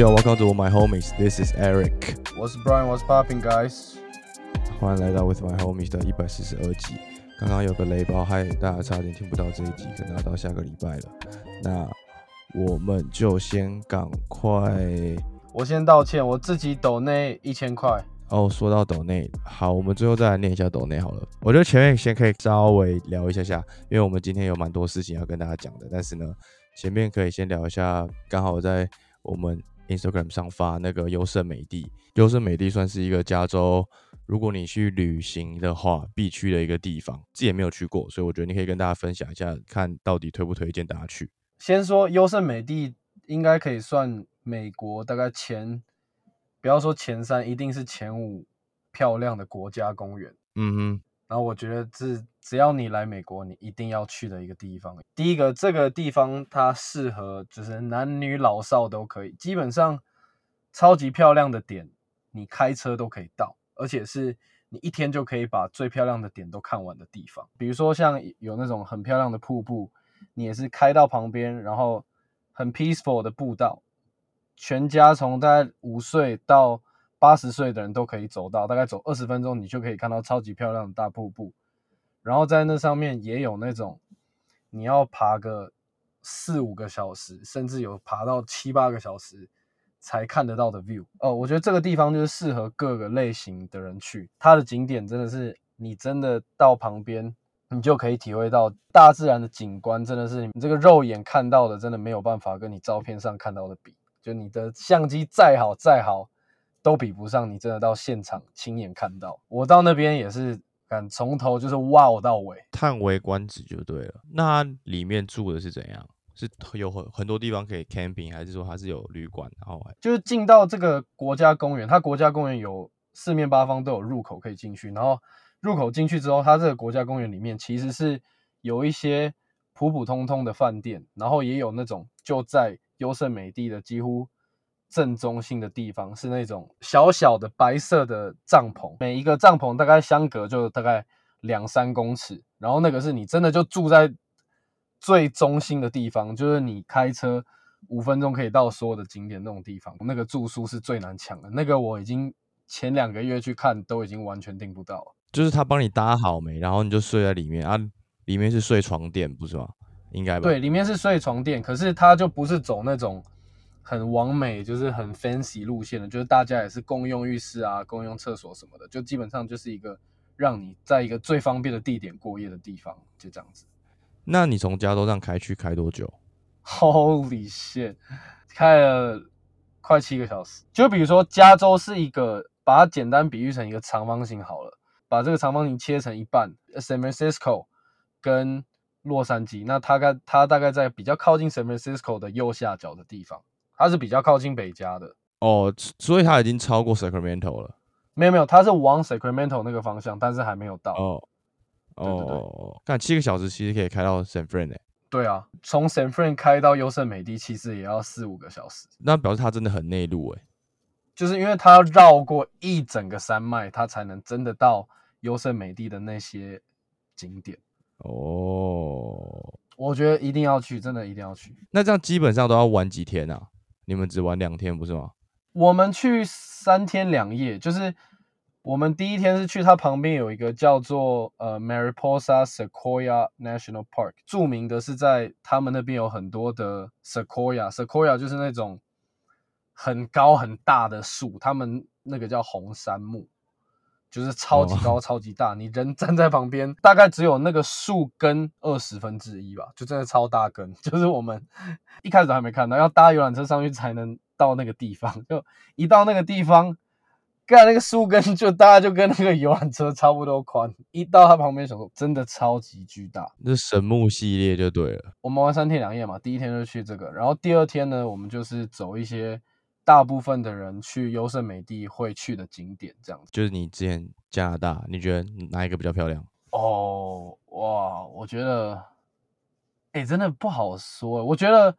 Yo welcome to my homies. This is Eric. What's Brian? What's popping, guys? 欢迎来到 With My Homies 的一百四十二集。刚刚有个雷包，害大家差点听不到这一集，可能要到下个礼拜了。那我们就先赶快我先道歉，我自己抖内一千块。哦。说到抖内，好，我们最后再来念一下抖内好了。我觉得前面先可以稍微聊一下下，因为我们今天有蛮多事情要跟大家讲的。但是呢，前面可以先聊一下，刚好在我们 Instagram 上发那个优胜美地。优胜美地算是一个加州，如果你去旅行的话必去的一个地方。自己也没有去过，所以我觉得你可以跟大家分享一下，看到底推不推荐大家去。先说优胜美地，应该可以算美国大概前，不要说前三，一定是前五漂亮的国家公园。嗯哼，然后我觉得这只要你来美国，你一定要去的一个地方。第一个，这个地方它适合就是男女老少都可以，基本上超级漂亮的点，你开车都可以到，而且是你一天就可以把最漂亮的点都看完的地方。比如说像有那种很漂亮的瀑布，你也是开到旁边，然后很 peaceful 的步道，全家从大概五岁到八十岁的人都可以走到，大概走二十分钟，你就可以看到超级漂亮的大瀑布。然后在那上面也有那种你要爬个四五个小时，甚至有爬到七八个小时才看得到的 view。哦，我觉得这个地方就是适合各个类型的人去。它的景点真的是你真的到旁边，你就可以体会到大自然的景观，真的是你这个肉眼看到的，真的没有办法跟你照片上看到的比。就你的相机再好再好，都比不上你真的到现场亲眼看到。我到那边也是。敢从头就是哇到尾，叹为观止就对了。那它里面住的是怎样？是有很很多地方可以 camping，还是说它是有旅馆？然后就是进到这个国家公园，它国家公园有四面八方都有入口可以进去。然后入口进去之后，它这个国家公园里面其实是有一些普普通通的饭店，然后也有那种就在优胜美地的几乎。正中心的地方是那种小小的白色的帐篷，每一个帐篷大概相隔就大概两三公尺，然后那个是你真的就住在最中心的地方，就是你开车五分钟可以到所有的景点那种地方，那个住宿是最难抢的。那个我已经前两个月去看都已经完全订不到了，就是他帮你搭好没，然后你就睡在里面啊，里面是睡床垫不是吗？应该吧？对，里面是睡床垫，可是他就不是走那种。很完美，就是很 fancy 路线的，就是大家也是共用浴室啊，共用厕所什么的，就基本上就是一个让你在一个最方便的地点过夜的地方，就这样子。那你从加州上开去开多久？Holy shit，开了快七个小时。就比如说加州是一个，把它简单比喻成一个长方形好了，把这个长方形切成一半，San Francisco 跟洛杉矶，那它概它大概在比较靠近 San Francisco 的右下角的地方。它是比较靠近北加的哦，所以它已经超过 Sacramento 了。没有没有，它是往 Sacramento 那个方向，但是还没有到。哦哦，看七个小时其实可以开到 San Fran 诶。对啊，从 San Fran 开到优胜美地其实也要四五个小时。那表示它真的很内陆诶，就是因为它要绕过一整个山脉，它才能真的到优胜美地的那些景点。哦，我觉得一定要去，真的一定要去。那这样基本上都要玩几天啊？你们只玩两天不是吗？我们去三天两夜，就是我们第一天是去它旁边有一个叫做呃 Mariposa Sequoia National Park，著名的是在他们那边有很多的 Sequoia，Sequoia 就是那种很高很大的树，他们那个叫红杉木。就是超级高、超级大，你人站在旁边，大概只有那个树根二十分之一吧，就真的超大根。就是我们一开始还没看到，要搭游览车上去才能到那个地方。就一到那个地方，盖那个树根就大概就跟那个游览车差不多宽。一到它旁边，想说真的超级巨大。这神木系列就对了。我们玩三天两夜嘛，第一天就去这个，然后第二天呢，我们就是走一些。大部分的人去优胜美地会去的景点，这样子就是你之前加拿大，你觉得哪一个比较漂亮？哦，哇，我觉得，哎，真的不好说。我觉得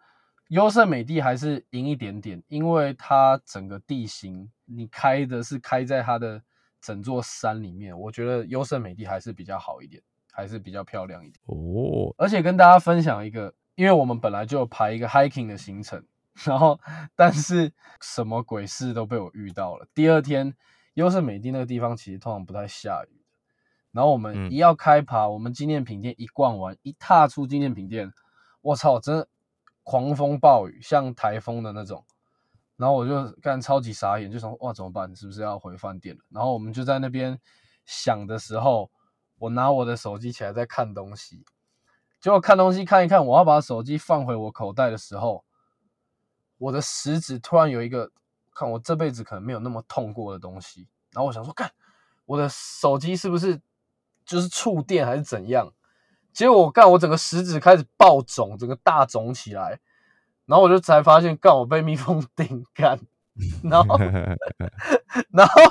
优胜美地还是赢一点点，因为它整个地形，你开的是开在它的整座山里面，我觉得优胜美地还是比较好一点，还是比较漂亮一点。哦，而且跟大家分享一个，因为我们本来就排一个 hiking 的行程。然后但是什么鬼事都被我遇到了。第二天，优胜美地那个地方其实通常不太下雨。然后我们嗯一要开爬，我们纪念品店一逛完，一踏出纪念品店，我操，真的狂风暴雨，像台风的那种。然后我就干超级傻眼，就想哇怎么办？是不是要回饭店了？然后我们就在那边想的时候，我拿我的手机起来在看东西，结果看东西看一看，我要把手机放回我口袋的时候，我的食指突然有一个看我这辈子可能没有那么痛过的东西，然后我想说，干我的手机是不是就是触电还是怎样？结果我干我整个食指开始爆肿，整个大肿起来，然后我就才发现，干我被蜜蜂 叮干，然后 然后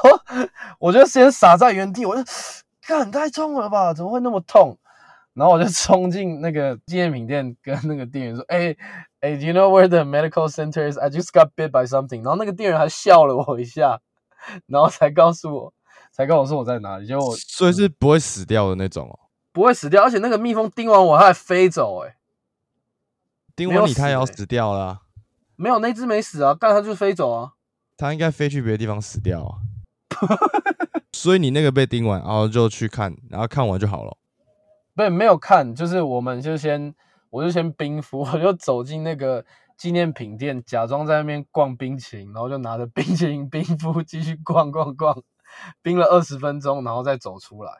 我就先傻在原地，我就干太痛了吧，怎么会那么痛？然后我就冲进那个纪念品店，跟那个店员说：“哎、哎、d o you know where the medical center is? I just got bit by something。”然后那个店员还笑了我一下，然后才告诉我，才告诉我说我在哪里。结果我所以是不会死掉的那种哦。不会死掉，而且那个蜜蜂叮完我，它还飞走、哎，叮完你它也要死掉了啊、没有那只没死啊，干它就飞走啊。它应该飞去别的地方死掉啊。所以你那个被叮完，然后就去看，然后看完就好了。不是没有看，就是我们就先，我就先冰敷，我就走进那个纪念品店，假装在那边逛冰淇淋，然后就拿着冰淇淋 冰敷继续逛逛逛，冰了二十分钟，然后再走出来。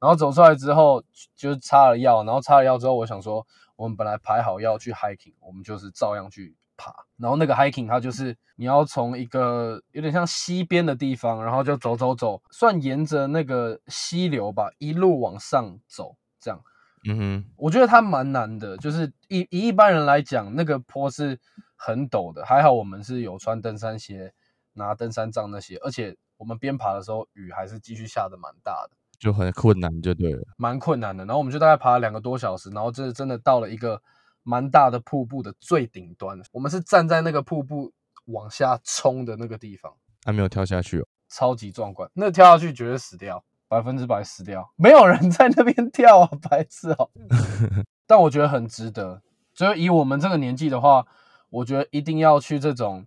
然后走出来之后就擦了药，然后擦了药之后，我想说，我们本来排好要去 hiking，我们就是照样去爬。然后那个 hiking 它就是你要从一个有点像溪边的地方，然后就走走走，算沿着那个溪流吧，一路往上走，这样。嗯哼，我觉得它蛮难的，就是以以一般人来讲，那个坡是很陡的，还好我们是有穿登山鞋、拿登山杖那些，而且我们边爬的时候雨还是继续下的蛮大的。就很困难就对了。蛮困难的。然后我们就大概爬了两个多小时，然后这真的到了一个蛮大的瀑布的最顶端。我们是站在那个瀑布往下冲的那个地方，还没有跳下去哦。超级壮观。那跳下去绝对死掉，百分之百死掉，没有人在那边跳啊，白痴哦、但我觉得很值得。就是以我们这个年纪的话，我觉得一定要去这种。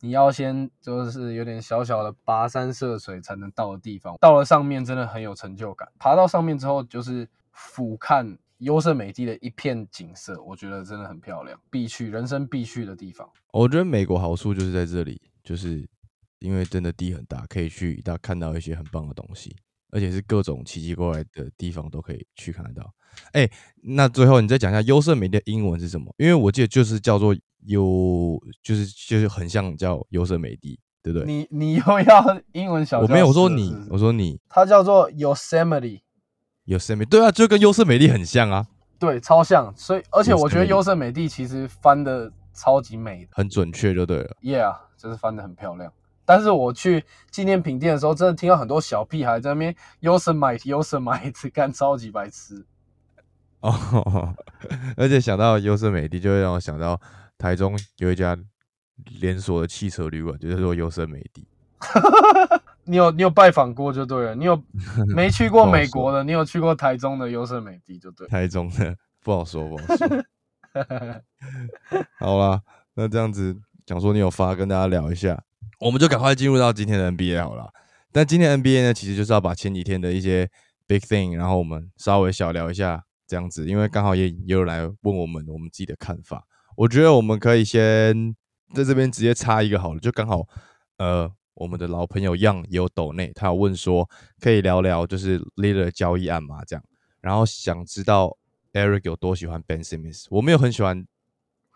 你要先就是有点小小的跋山涉水才能到的地方，到了上面真的很有成就感。爬到上面之后，就是俯瞰优胜美地的一片景色，我觉得真的很漂亮，必去人生必去的地方。我觉得美国好处就是在这里，就是因为真的地很大，可以去一大看到一些很棒的东西，而且是各种奇奇怪怪的地方都可以去看得到。哎、那最后你再讲一下优胜美地的英文是什么？因为我记得就是叫做优，就是就是很像叫优胜美地，对不对？你你又要英文小？我没有我说你我说你它叫做 Yosemite。Yosemite，，对啊，就跟优胜美地很像啊，对，超像。所以而且我觉得优胜美地其实翻的超级美的很准确就对了。，Yeah，就是翻的很漂亮。但是我去纪念品店的时候，真的听到很多小屁孩在那边 Yosemite Yosemite 干超级白痴。哦，而且想到优胜美地，就会让我想到台中有一家连锁的汽车旅馆，就是说优胜美地。你有你有拜访过就对了，你有 没去过美国的，你有去过台中的优胜美地就对了。台中的不好说，不好说。好啦，那这样子讲说你有发跟大家聊一下，我们就赶快进入到今天的 NBA 好了。但今天 NBA 呢，其实就是要把前几天的一些 big thing，然后我们稍微小聊一下这样子，因为刚好也也有人来问我们我们自己的看法。我觉得我们可以先在这边直接插一个好了，就刚好呃，我们的老朋友 Young 也有抖内，他有问说可以聊聊就是 Leader 交易案嘛这样，然后想知道 Eric 有多喜欢 Ben Simmons，我没有很喜欢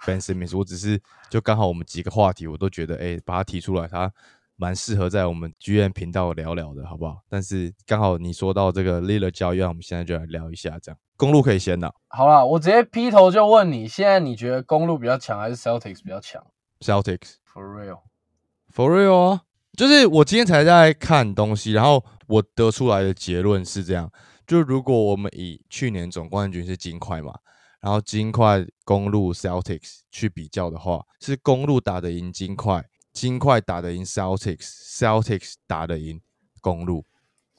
Ben Simmons，我只是就刚好我们几个话题我都觉得哎、把它提出来，它蛮适合在我们剧院频道聊聊的，好不好？但是刚好你说到这个 Leader 交易案，我们现在就来聊一下这样。公路可以先的好啦，我直接劈头就问你，现在你觉得公路比较强还是 Celtics 比较强，Celtics。？For real？For real 啊，就是我今天才在看东西，然后我得出来的结论是这样：就如果我们以去年总冠军是金块嘛，然后金块、公路、Celtics 去比较的话，是公路打得赢金块，金块打得赢 Celtics，Celtics 打得赢公路，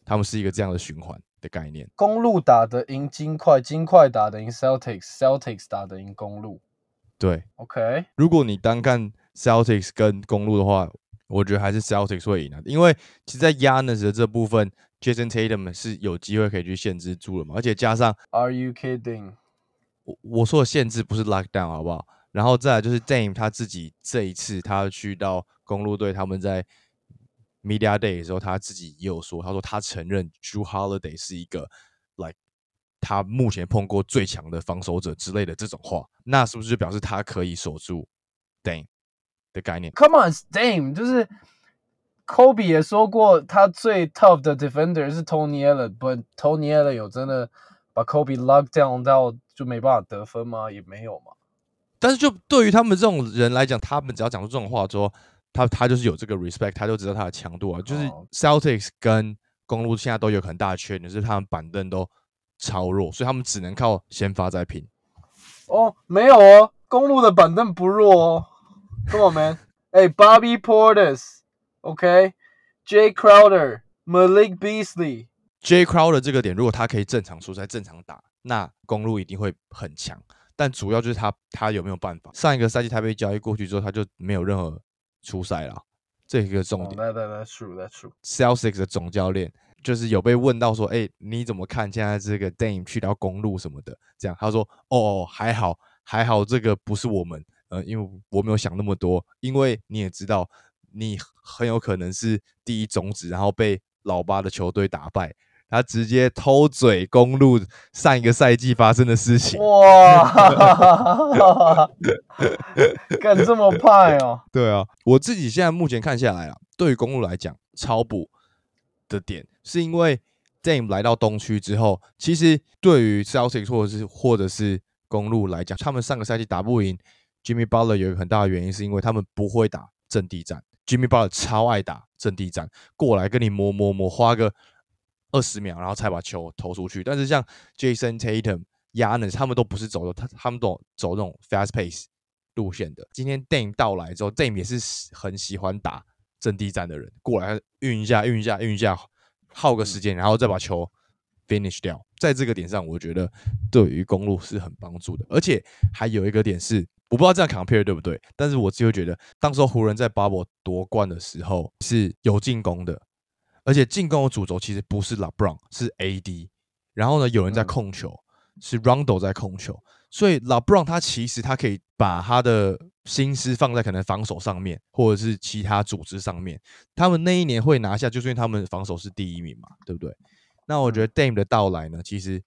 他们是一个这样的循环的概念。公路打得赢金块，金块打得赢 Celtics，Celtics 打得赢公路。对，OK，如果你单看 Celtics 跟公路的话，我觉得还是 Celtics 会赢啊，因为其实，在 Yanis 的这部分，Jason Tatum 是有机会可以去限制住了嘛，而且加上 Are you kidding？我我说的限制不是 lockdown 好不好？然后再来就是 Dame 他自己这一次他去到公路队，他们在 Media Day 的时候，他自己也有说，他说他承认 Drew Holiday 是一个 like 他目前碰过最强的防守者之类的这种话，那是不是就表示他可以守住 Dame 的概念？Come on, Dame，就是 Kobe 也说过，他最 tough 的 defender 是 Tony Allen，but Tony Allen 有真的把 Kobe lock down 到就没办法得分吗？也没有嘛。但是就对于他们这种人来讲，他们只要讲出这种话之后，他他就是有这个 respect，他就知道他的强度啊。就是哦 Celtics 跟公路现在都有很大的缺点，就是他们板凳都超弱，所以他们只能靠先发再拼。哦，没有哦，公路的板凳不弱哦。Come on, man. 哎，Bobby Portis，OK，Jay Crowder，Malik Beasley。J Crowder 这个点，如果他可以正常出赛、正常打，那公路一定会很强。但主要就是他他有没有办法？上一个赛季台北交易过去之后，他就没有任何出赛了，这一个重哦点。，that that that's true, that's true. Celtics 的总教练就是有被问到说，哎、你怎么看现在这个 Dame 去到公路什么的？这样他说，哦，还好，还好，这个不是我们，呃，因为我没有想那么多，因为你也知道，你很有可能是第一种子，然后被老八的球队打败。他直接偷嘴公路上一个赛季发生的事情，哇，敢这么派哦？对啊，我自己现在目前看下来啊，对于公路来讲，超补的点是因为 Dame 来到东区之后，其实对于 Celtics 或者是或者是公路来讲，他们上个赛季打不赢 Jimmy Butler 有一个很大的原因，是因为他们不会打阵地战。Jimmy Butler 超爱打阵地战，过来跟你磨磨磨，花个二十秒，然后才把球投出去。但是像 Jason Tatum、Yanis 他们都不是走的，他他们都走那种 fast pace 路线的。今天 Dame 到来之后，Dame 也是很喜欢打阵地战的人，过来运一下、运一下、运一下，耗个时间，然后再把球 finish 掉。在这个点上，我觉得对于公路是很帮助的。而且还有一个点是，我不知道这样 compare 对不对，但是我就会觉得，当时候湖人在 bubble 夺冠的时候是有进攻的，而且进攻的主轴其实不是 LeBron，是 AD。然后呢，有人在嗯控球，是 Rondo 在控球，所以 LeBron 他其实他可以把他的心思放在可能防守上面，或者是其他组织上面。他们那一年会拿下，就是因为他们防守是第一名嘛，对不对？那我觉得 Dame 的到来呢，其实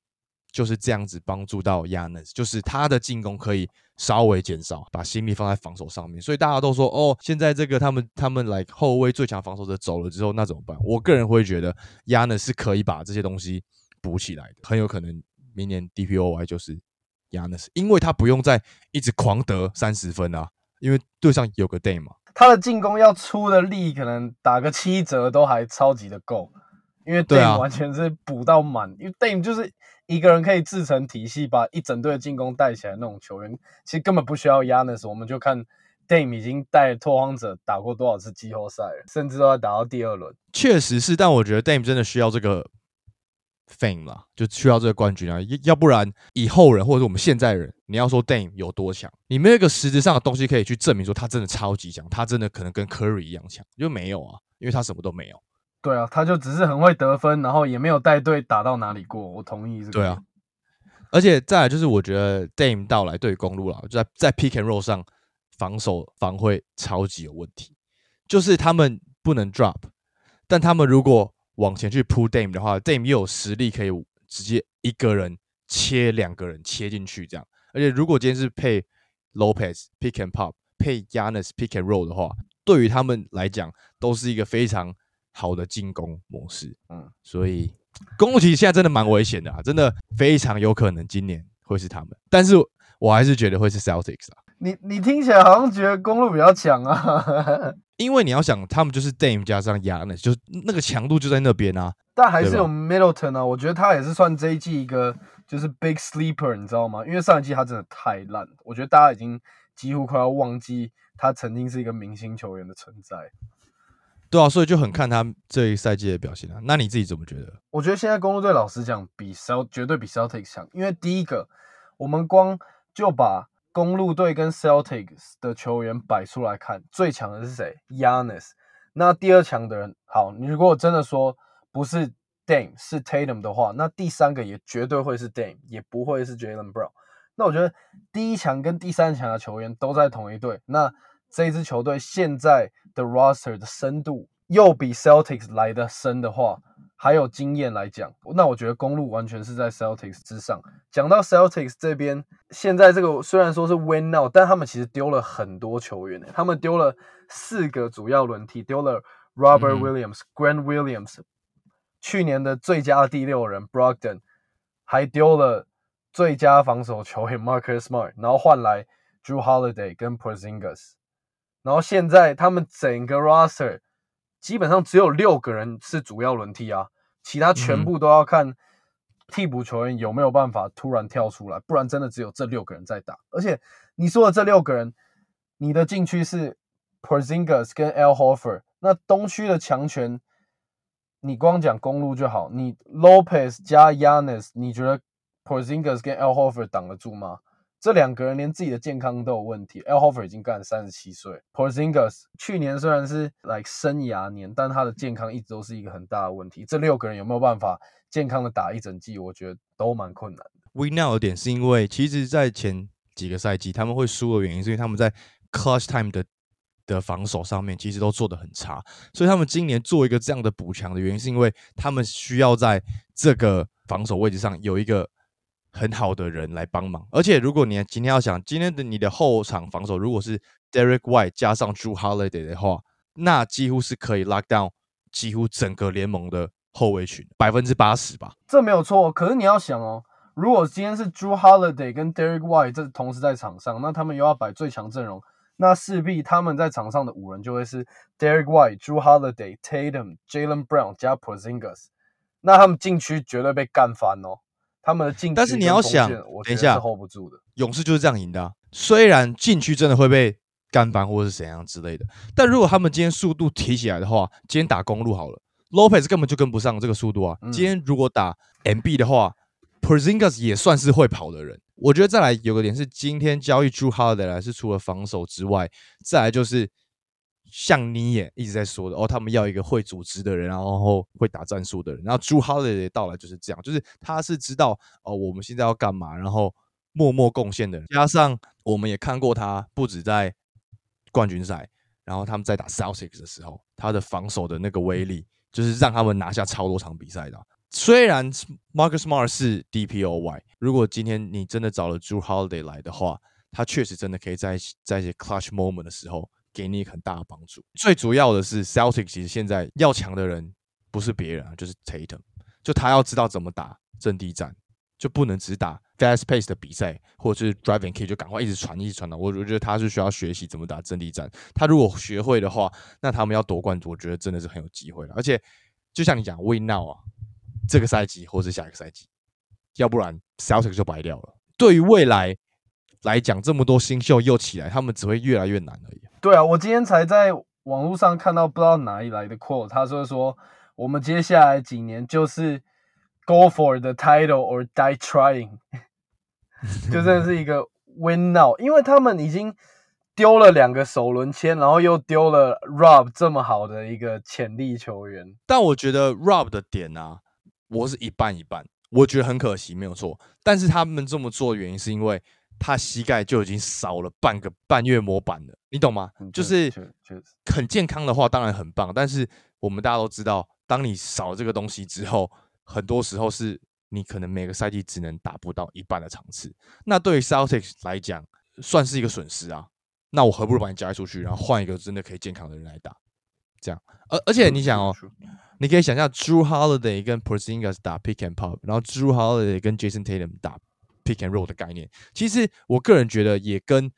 就是这样子帮助到 Yanis，就是他的进攻可以稍微减少，把心力放在防守上面。所以大家都说，哦，现在这个他们他们来后卫最强防守者走了之后，那怎么办？我个人会觉得 Yanis 是可以把这些东西补起来的，很有可能明年 DPOY 就是 Yanis，因为他不用再一直狂得三十分啊，因为队上有个 Dame 嘛。他的进攻要出的力，可能打个七折都还超级的够，因为 Dame 完全是补到满，因为 Dame 就是一个人可以自成体系，把一整队的进攻带起来那种球员，其实根本不需要 Yanis，我们就看 Dame 已经带拓荒者打过多少次季后赛，甚至都要打到第二轮。确实是，但我觉得 Dame 真的需要这个 fame 啦，就需要这个冠军啊，要要不然以后人或者我们现在人，你要说 Dame 有多强，你没有一个实质上的东西可以去证明说他真的超级强，他真的可能跟 Curry 一样强，就没有啊，因为他什么都没有。对啊，他就只是很会得分，然后也没有带队打到哪里过。我同意这个。对啊，，而且再来就是我觉得 Dame 到来对公路了，就在在 pick and roll 上防守防会超级有问题，就是他们不能 drop，但他们如果往前去扑 Dame 的话，Dame 又有实力可以直接一个人切两个人切进去这样，而且如果今天是配 Lopez pick and pop 配 Yanis pick and roll 的话，对于他们来讲都是一个非常好的进攻模式。嗯，所以公路其实现在真的蛮危险的啊，真的非常有可能今年会是他们，但是我还是觉得会是 Celtics 啊，你你听起来好像觉得公路比较强啊，因为你要想，他们就是 Dame 加上 Yanis，就是那个强度就在那边啊。但还是有 Middleton 啊，我觉得他也是算这一季一个就是 big sleeper，你知道吗？因为上一季他真的太烂，我觉得大家已经几乎快要忘记他曾经是一个明星球员的存在。对啊，所以就很看他这一赛季的表现啊。那你自己怎么觉得？我觉得现在公路队老实讲比 Cel 绝对比 Celtics 强，因为第一个，我们光就把公路队跟 Celtics 的球员摆出来看，最强的是谁？Yanis。那第二强的人，好，你如果真的说不是 Dame 是 Tatum 的话，那第三个也绝对会是 Dame，也不会是 Jalen Brown。那我觉得第一强跟第三强的球员都在同一队，那这一支球队现在的 roster 的深度又比 Celtics 来的深的话，还有经验来讲，那我觉得公路完全是在 Celtics 之上。讲到 Celtics 这边，现在这个虽然说是 Win Now，但他们其实丢了很多球员，他们丢了四个主要轮替，丢了 Robert Williams、Grant Williams，去年的最佳第六人 Brogdon，还丢了最佳防守球员 Marcus Smart，然后换来 Drew Holiday 跟 Porzingis，然后现在他们整个 roster 基本上只有六个人是主要轮替啊，其他全部都要看替补球员有没有办法突然跳出来，不然真的只有这六个人在打。而且你说的这六个人，你的禁区是 Porzingis 跟 Al Horford，那东区的强权，你光讲公路就好，你 Lopez 加 Yanis，你觉得 Porzingis 跟 Al Horford 挡得住吗？这两个人连自己的健康都有问题。Al Horford 已经干了三十七岁，Porzingis 去年虽然是 like 生涯年，但他的健康一直都是一个很大的问题。这六个人有没有办法健康的打一整季？我觉得都蛮困难的。We now 的点是因为，其实，在前几个赛季他们会输的原因，是因为他们在 clutch time 的的防守上面其实都做得很差，所以他们今年做一个这样的补强的原因，是因为他们需要在这个防守位置上有一个很好的人来帮忙。而且，如果你今天要想今天的你的后场防守，如果是 Derek White 加上 Drew Holiday 的话，那几乎是可以 lock down 几乎整个联盟的后卫群，百分之八十吧。这没有错，可是你要想哦，如果今天是 Drew Holiday 跟 Derek White 这同时在场上，那他们又要摆最强阵容，那势必他们在场上的五人就会是 Derek White、Drew Holiday、Tatum、Jalen Brown 加 Porzingis，那他们禁区绝对被干翻哦。他们的禁区，但是你要想我等一下是 hold 不住的。勇士就是这样赢的、啊。虽然禁区真的会被干翻或者是怎样之类的，但如果他们今天速度提起来的话，今天打公路好了，Lopez 根本就跟不上这个速度啊。嗯今天如果打 MB 的话，Porzingis 也算是会跑的人。我觉得再来有个点是，今天交易 Drew Holiday 来是除了防守之外，再来就是像你也一直在说的哦，他们要一个会组织的人，然后会打战术的人。然后 Drew Holiday 的到来就是这样，就是他是知道哦，我们现在要干嘛，然后默默贡献的人。加上我们也看过他不止在冠军赛，然后他们在打 Celtics 的时候，他的防守的那个威力，就是让他们拿下超多场比赛的。虽然 Marcus Smart 是 DPOY，如果今天你真的找了 Drew Holiday 来的话，他确实真的可以在在一些 clutch moment 的时候给你很大的帮助。最主要的是 Celtic 其实现在要强的人不是别人啊，就是 Tatum，就他要知道怎么打阵地战，就不能只打 fast pace 的比赛，或者是 driving kick 就赶快一直传一直传的。我我觉得他是需要学习怎么打阵地战。他如果学会的话，那他们要夺冠，我觉得真的是很有机会了。而且就像你讲，Win now 啊，这个赛季或是下一个赛季，要不然 Celtic 就白掉了。对于未来来讲，这么多新秀又起来，他们只会越来越难而已。对啊，我今天才在网络上看到不知道哪里来的 quote，他说说我们接下来几年就是 go for the title or die trying，就真的是一个 win now，因为他们已经丢了两个首轮签，然后又丢了 Rob 这么好的一个潜力球员。但我觉得 Rob 的点啊，我是一半一半，我觉得很可惜，没有错。但是他们这么做的原因是因为他膝盖就已经少了半个半月模板了，你懂吗？嗯就是很健康的话，当然很棒。但是我们大家都知道，当你少了这个东西之后，很多时候是你可能每个赛季只能打不到一半的场次。那对于 Celtics 来讲，算是一个损失啊。那我何不如把你交易出去，然后换一个真的可以健康的人来打，这样。而而且你想哦.你可以想象 Drew Holiday 跟 Porzingis 打 pick and pop，然后 Drew Holiday 跟 Jason Tatum 打 pick and roll 的概念，其实我个人觉得也跟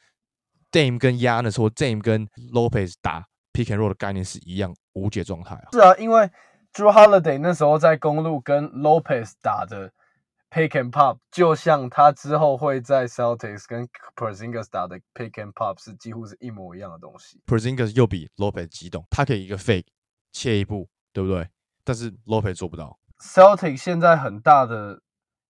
Dame 跟 Yanis 或 Dame 跟 Lopez 打 pick and roll 的概念是一样无解状态啊。是啊，因为 Drew Holiday 那时候在公路跟 Lopez 打的 pick and pop，就像他之后会在 Celtics 跟 Porzingis 打的 pick and pop 是几乎是一模一样的东西。Porzingis 又比 Lopez 激动，他可以一个 fake 切一步，对不对？但是 Lopez 做不到。Celtic 现在很大的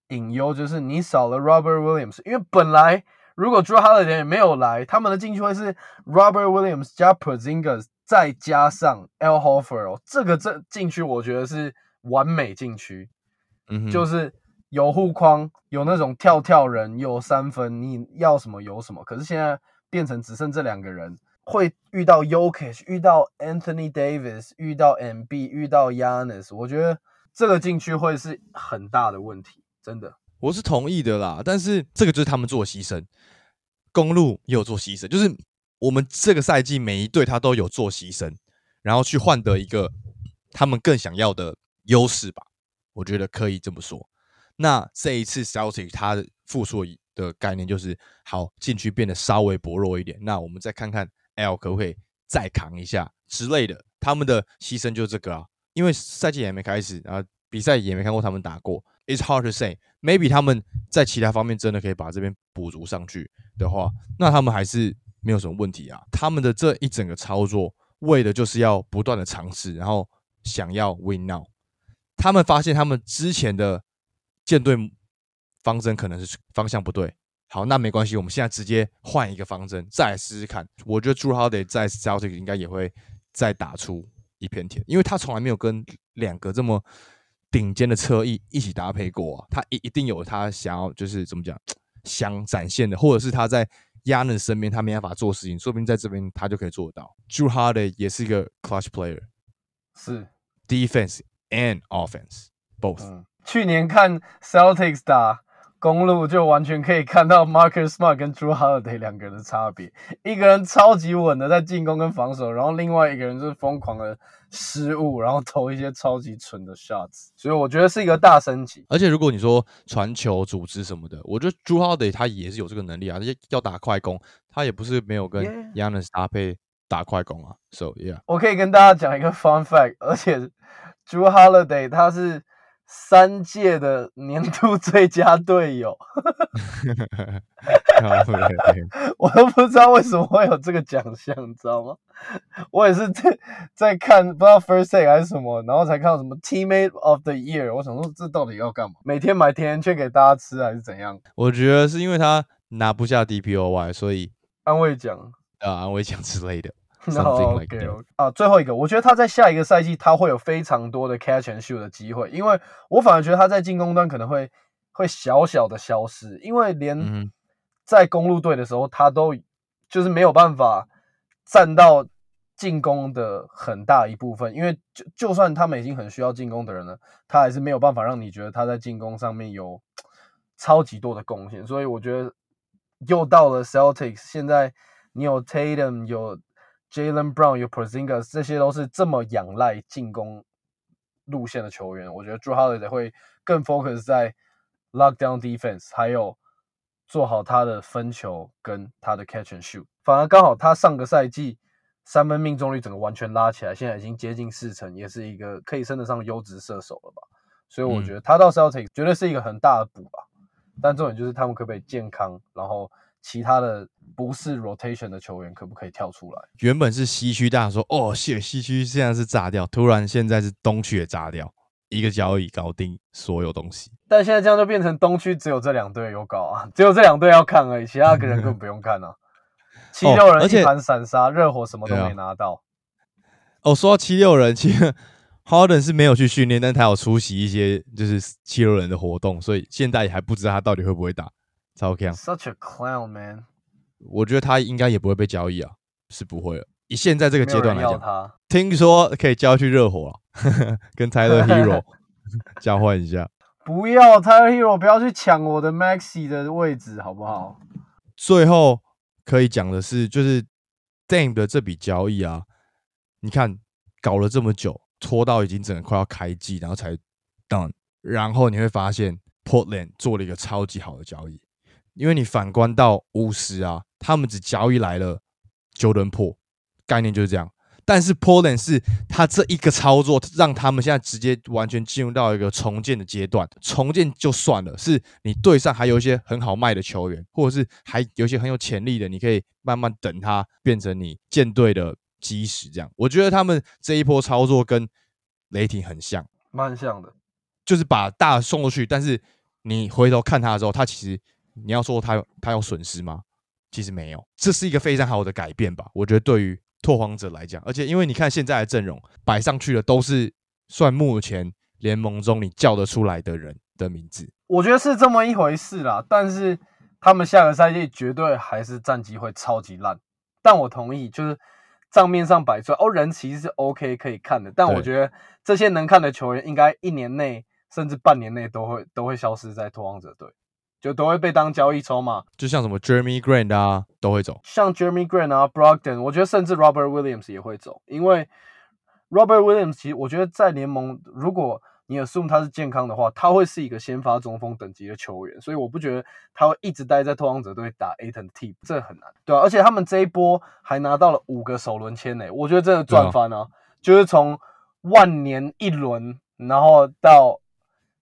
隐忧就是你少了 Robert Williams，因为本来如果 Drew Holiday 没有来，他们的禁区会是 Robert Williams 加 Porzingis 再加上 Al Horford，这个这禁区我觉得是完美禁区，嗯，就是有护框，有那种跳跳人，有三分，你要什么有什么。可是现在变成只剩这两个人，会遇到 Yokish，遇到 Anthony Davis，遇到 MB，遇到 Yanis，我觉得这个禁区会是很大的问题，真的。我是同意的啦，但是这个就是他们做牺牲，公路也有做牺牲，就是我们这个赛季每一队他都有做牺牲，然后去换得一个他们更想要的优势吧，我觉得可以这么说。那这一次 Celtic 他复出的概念就是好禁区变得稍微薄弱一点，那我们再看看 L 可不可以再扛一下之类的，他们的牺牲就是这个啊，因为赛季也没开始，然后比赛也没看过他们打过。It's hard to say. Maybe 他们在其他方面真的可以把这边补足上去的话，那他们还是没有什么问题啊。他们的这一整个操作，为的就是要不断的尝试，然后想要 win now。他们发现他们之前的舰队方针可能是方向不对，好，那没关系，我们现在直接换一个方针，再来试试看。我觉得 Drew Holiday 在 Celtic 应该也会再打出一片天，因为他从来没有跟两个这么。顶尖的车艺一起搭配过啊，他一一定有他想要就是怎么讲想展现的，或者是他在亚嫩身边他没办法做事情，说不定在这边他就可以做得到。Drew Holiday 也是一个 clutch player，是 defense and offense both。去年看 Celtics 打。公路就完全可以看到 Marcus Smart 跟 Drew Holiday 两个人的差别，一个人超级稳的在进攻跟防守，然后另外一个人就是疯狂的失误，然后投一些超级蠢的 shots，所以我觉得是一个大升级。而且如果你说传球、组织什么的，我觉得 Drew Holiday 他也是有这个能力啊，要打快攻，他也不是没有跟 Yanis 搭配打快攻啊。So yeah，我可以跟大家讲一个 fun fact，而且 Drew Holiday 他是。三届的年度最佳队友，我都不知道为什么会有这个奖项，你知道吗？我也是在在看，不知道 first take 还是什么，然后才看到什么 teammate of the year。我想说，这到底要干嘛？每天买甜甜圈给大家吃，还是怎样？我觉得是因为他拿不下 DPOY，所以安慰奖啊，安慰奖之类的。OK，啊，最后一个，我觉得他在下一个赛季他会有非常多的 catch and shoot 的机会，因为我反而觉得他在进攻端可能会会小小的消失，因为连在公路队的时候，他都就是没有办法占到进攻的很大一部分，因为就就算他们已经很需要进攻的人了，他还是没有办法让你觉得他在进攻上面有超级多的贡献，所以我觉得又到了 Celtics，现在你有 Tatum 有。Jalen Brown 有 Porzingis，这些都是这么仰赖进攻路线的球员。我觉得 Drew Holiday 会更 focus 在 lockdown defense，还有做好他的分球跟他的 catch and shoot。反而刚好他上个赛季三分命中率整个完全拉起来，现在已经接近四成，也是一个可以称得上优质射手了吧。所以我觉得他到 Celtics 绝对是一个很大的补吧。但重点就是他们可不可以健康，然后。其他的不是 rotation 的球员可不可以跳出来？原本是西区，大家说哦，西西区现在是炸掉，突然现在是东区也炸掉，一个交易搞定所有东西。但现在这样就变成东区只有这两队有搞啊，只有这两队要看而已，其他个人根本不用看啊。七六人一盘散沙，热火什么都没拿到。哦，说到七六人，其实 Harden 是没有去训练，但他有出席一些就是七六人的活动，所以现在也还不知道他到底会不会打。超强，Such a clown man！我觉得他应该也不会被交易啊，是不会了。以现在这个阶段来讲，他听说可以交去热火，跟 Tyler Hero 交换一下。不要 Tyler Hero，不要去抢我的 Maxi 的位置，好不好？最后可以讲的是，就是 Dame 的这笔交易啊，你看搞了这么久，拖到已经整个快要开季，然后才 done，然后你会发现 Portland 做了一个超级好的交易。因为你反观到巫师啊，他们只交易来了 Jordan Po，概念就是这样。但是 Poland 是他这一个操作，让他们现在直接完全进入到一个重建的阶段。重建就算了，是你队上还有一些很好卖的球员，或者是还有一些很有潜力的，你可以慢慢等他变成你舰队的基石。这样，我觉得他们这一波操作跟雷霆很像，蛮像的，就是把大送过去，但是你回头看他的时候，他其实。你要说他有他有损失吗？其实没有，这是一个非常好的改变吧。我觉得对于拓荒者来讲，而且因为你看现在的阵容摆上去的都是算目前联盟中你叫得出来的人的名字。我觉得是这么一回事啦，但是他们下个赛季绝对还是战绩会超级烂。但我同意，就是账面上摆出来哦，人其实是 OK 可以看的，但我觉得这些能看的球员应该一年内甚至半年内都会都会消失在拓荒者队，就都会被当交易筹码。就像什么 Jeremy Grant 啊，都会走。像 Jeremy Grant 啊，Brogdon，我觉得甚至 Robert Williams 也会走，因为 Robert Williams 其实我觉得在联盟如果你 assume 他是健康的话，他会是一个先发中锋等级的球员，所以我不觉得他会一直待在拓荒者队打 Aton 替补，这很难，对啊，而且他们这一波还拿到了五个首轮签呢，我觉得真的赚翻啊！就是从万年一轮，然后到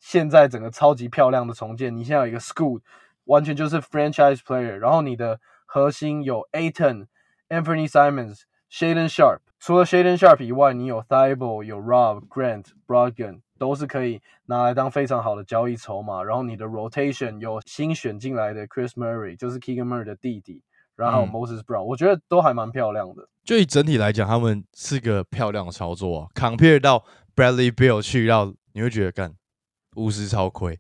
现在整个超级漂亮的重建，你现在有一个 School，完全就是 franchise player，然后你的核心有 Aton、Anthony Simons、Shaden Sharp，除了 Shaden Sharp 以外，你有 Thibault、有 Rob、Grant、Brogdon。都是可以拿来当非常好的交易筹码。然后你的 rotation 有新选进来的 Chris Murray，就是 Keegan Murray 的弟弟，然后 Moses Brown，我觉得都还蛮漂亮的。就以整体来讲，他们是个漂亮的操作啊。Compare 到 Bradley Bill 去到，你会觉得干巫师超亏。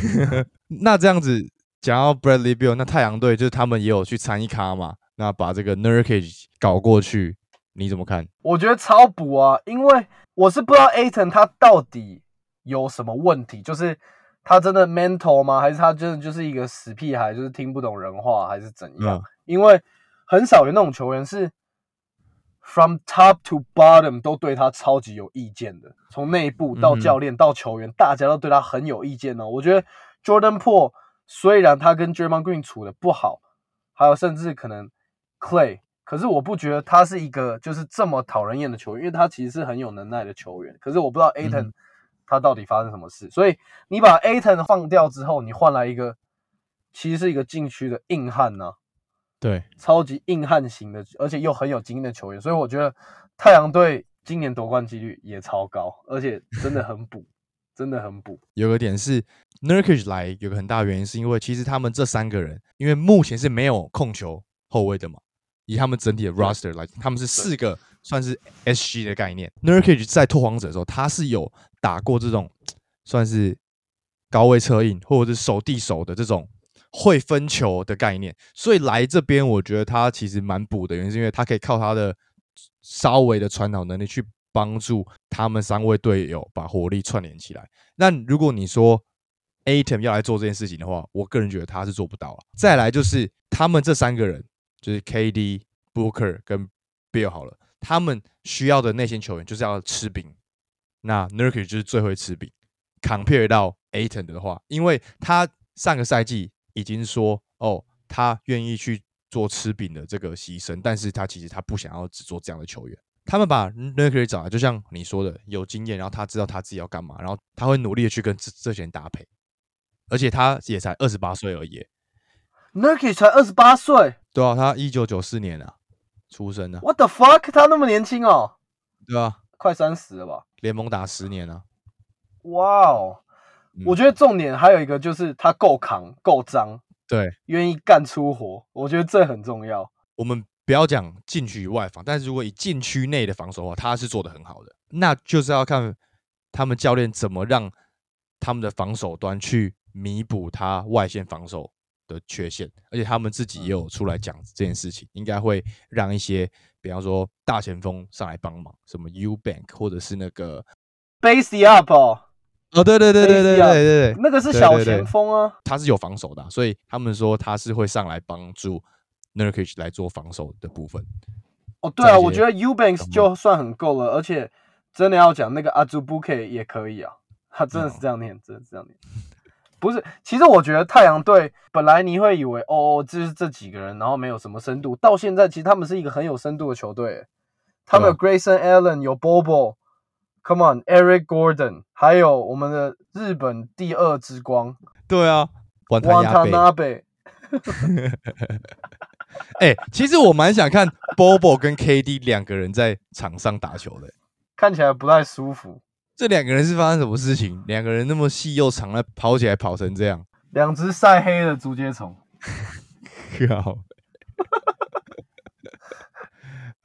那这样子讲到 Bradley Bill，那太阳队就是他们也有去参一咖嘛？那把这个 Nurkic 搞过去，你怎么看？我觉得超补啊，因为。我是不知道 Aton 他到底有什么问题，就是他真的 mental 吗？还是他真的就是一个死屁孩，就是听不懂人话，还是怎样？因为很少有那种球员是 from top to bottom 都对他超级有意见的，从内部到教练到球员，大家都对他很有意见哦。我觉得 Jordan Po 虽然他跟 Jeremy Green 处的不好，还有甚至可能 Clay。可是我不觉得他是一个就是这么讨人厌的球员，因为他其实是很有能耐的球员。可是我不知道 Aton 他到底发生什么事，所以你把 Aton 放掉之后，你换来一个其实是一个禁区的硬汉呢？对，超级硬汉型的，而且又很有经验的球员。所以我觉得太阳队今年夺冠几率也超高，而且真的很补，真的很补。有个点是 Nurkic 来有个很大的原因，是因为其实他们这三个人，因为目前是没有控球后卫的嘛。以他们整体的 roster 来，他们是四个算是 SG 的概念。Nurkic 在拓荒者的时候，他是有打过这种算是高位策应或者是手递手的这种会分球的概念。所以来这边，我觉得他其实蛮补的，原因是因为他可以靠他的稍微的传导能力去帮助他们三位队友把火力串联起来。那如果你说 Atom 要来做这件事情的话，我个人觉得他是做不到了。再来就是他们这三个人。就是 KD、Booker 跟 Bill 好了，他们需要的内线球员就是要吃饼。那 Nurkic 就是最会吃饼。Compare 到 Aton 的话，因为他上个赛季已经说哦，他愿意去做吃饼的这个牺牲，但是他其实他不想要只做这样的球员。他们把 Nurkic 找来，就像你说的，有经验，然后他知道他自己要干嘛，然后他会努力的去跟这这些人搭配，而且他也才二十八岁而已。Nurkic 才二十八岁。对啊，他一九九四年啊出生的。What the fuck？他那么年轻哦？对啊，快三十了吧？联盟打十年啊。哇哦！我觉得重点还有一个就是他够扛、够脏，对，愿意干粗活。我觉得这很重要。我们不要讲禁区外防，但是如果以禁区内的防守的话，他是做的很好的。那就是要看他们教练怎么让他们的防守端去弥补他外线防守。的缺陷，而且他们自己也有出来讲这件事情，应该会让一些，比方说大前锋上来帮忙，什么 U Bank 或者是那个 Base Up 哦，哦对对对对对对对对，那个是小前锋啊，他是有防守的，所以他们说他是会上来帮助 Nurkic 来做防守的部分。哦，对啊，我觉得 U Banks 就算很够了，而且真的要讲那个 Azubuke 也可以啊，他真的是这样念，真的是这样念。不是，其实我觉得太阳队本来你会以为哦，就是这几个人，然后没有什么深度。到现在，其实他们是一个很有深度的球队。他们有 Grayson Allen，有 Bobo，Come on，Eric Gordon，还有我们的日本第二之光。对啊，Watanabe。哎，其实我蛮想看 Bobo 跟 KD 两个人在场上打球的，看起来不太舒服。这两个人是发生什么事情？两个人那么细又长，那跑起来跑成这样？两只晒黑的竹节虫。靠！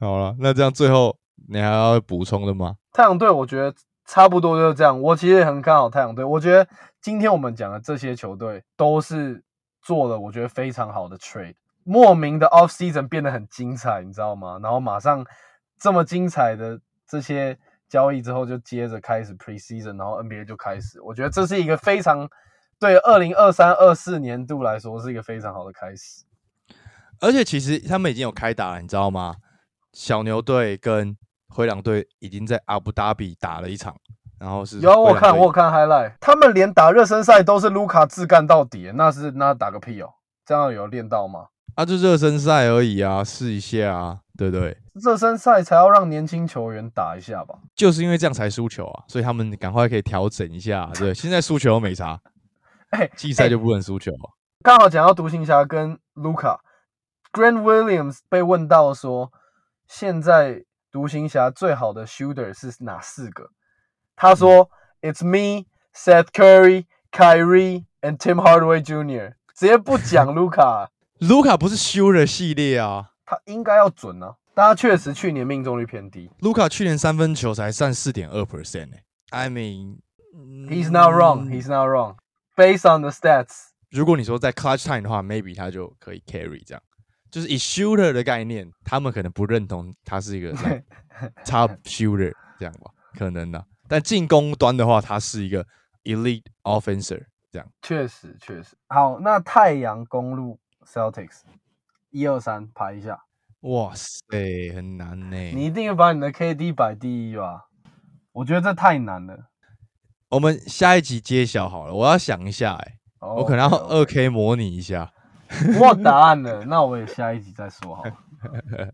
好了，那这样最后你还要补充的吗？太阳队，我觉得差不多就是这样。我其实也很看好太阳队。我觉得今天我们讲的这些球队都是做了我觉得非常好的 trade，莫名的 off season 变得很精彩，你知道吗？然后马上这么精彩的这些交易之后，就接着开始 pre season，然后 NBA 就开始。我觉得这是一个非常对二零二三二四年度来说是一个非常好的开始。而且其实他们已经有开打了，你知道吗？小牛队跟灰狼队已经在阿布达比打了一场，然后是有我看我看 highlight，他们连打热身赛都是卢卡自干到底，那是那打个屁哦！这样有练到吗？啊，就热身赛而已啊，试一下啊，对不对？热身赛才要让年轻球员打一下吧？就是因为这样才输球啊，所以他们赶快可以调整一下，对，现在输球没差，哎，季赛就不能输球。刚好讲到独行侠跟卢卡，Grant Williams 被问到说。现在独行侠最好的 shooter 是哪四个？他说：“It's me, Seth Curry, Kyrie, and Tim Hardaway Jr.” 直接不讲卢卡，卢卡不是 shooter 系列啊，他应该要准啊。但他确实去年命中率偏低。卢卡去年三分球才占四点二 percent 哎，I mean he's not wrong, he's not wrong. Based on the stats，如果你说在 clutch time 的话，maybe 他就可以 carry 这样。就是以 shooter 的概念，他们可能不认同他是一个 top shooter 这样吧，可能的。但进攻端的话，他是一个 elite offenser 这样。确实，确实。好，那太阳公路 Celtics 一二三排一下。哇塞，很难呢。你一定要把你的 KD 摆第一吧？我觉得这太难了。我们下一集揭晓好了，我要想一下，哎，我可能要二 K 模拟一下。我答案了，那我也下一集再说好了。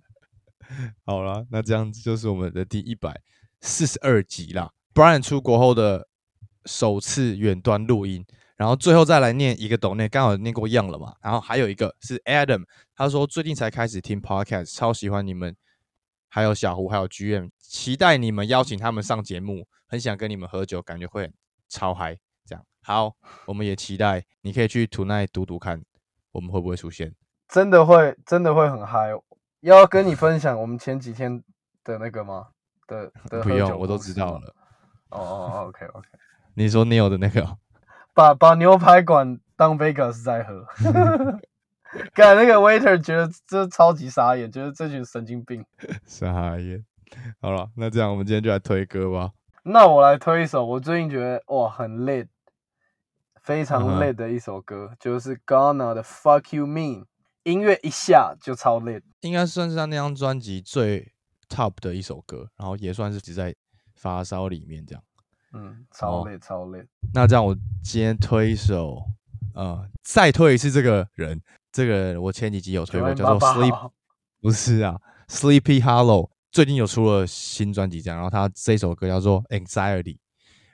好了，那这样子就是我们的第一百四十二集啦。Brian 出国后的首次远端录音，然后最后再来念一个抖内，刚好念过样了嘛。然后还有一个是 Adam，他说最近才开始听 Podcast，超喜欢你们，还有小胡，还有 GM，期待你们邀请他们上节目，很想跟你们喝酒，感觉会超嗨。这样好，我们也期待你可以去 Tonight 读读看。我们会不会出现？真的会，真的会很嗨。要跟你分享我们前几天的那个吗？的 的不用，我都知道了。哦哦，OK OK。你说 Neil 的那个，把把牛排馆当 Vegas 在喝。看那个 waiter 觉得这超级傻眼，觉得这群神经病。傻眼。好了，那这样我们今天就来推歌吧。那我来推一首，我最近觉得哇很累。非常累的一首歌，就是 Ghana 的 Fuck You Mean，音乐一下就超累，应该算是他那张专辑最 top 的一首歌，然后也算是只在发烧里面这样。嗯，超累超累。那这样我今天推一首，呃，再推一次这个人，这个我前几集有推过，叫做 Sleep，不是啊，Sleepy Hollow，最近有出了新专辑这样，然后他这首歌叫做 Anxiety，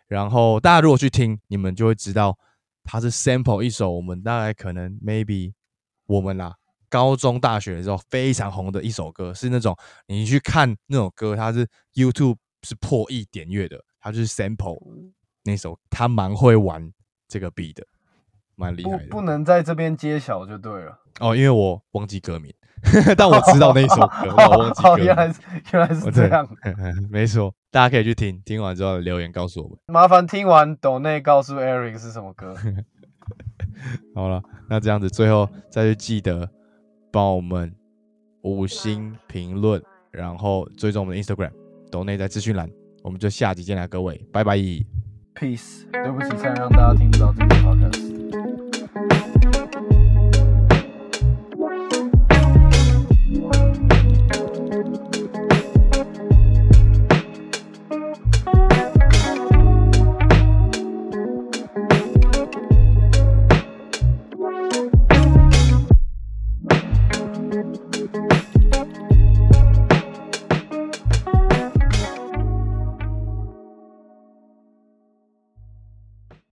然后大家如果去听，你们就会知道。它是 sample 一首我们大概可能 maybe 我们啦高中大学的时候非常红的一首歌，是那种你去看那首歌，它是 YouTube 是破亿点阅的，它就是 sample 那首，他蛮会玩这个 beat 的，蛮厉害的。不能在这边揭晓就对了。哦，因为我忘记歌名，但我知道那一首歌，我忘记歌。原来原来是这样，没错。大家可以去听，听完之后留言告诉我们。麻烦听完抖内告诉 Eric 是什么歌。好了，那这样子最后再去记得帮我们五星评论，然后追踪我们的 Instagram，抖内在资讯栏。我们就下集见啦，各位，拜拜。Peace。对不起，才让大家听不到这个 podcast。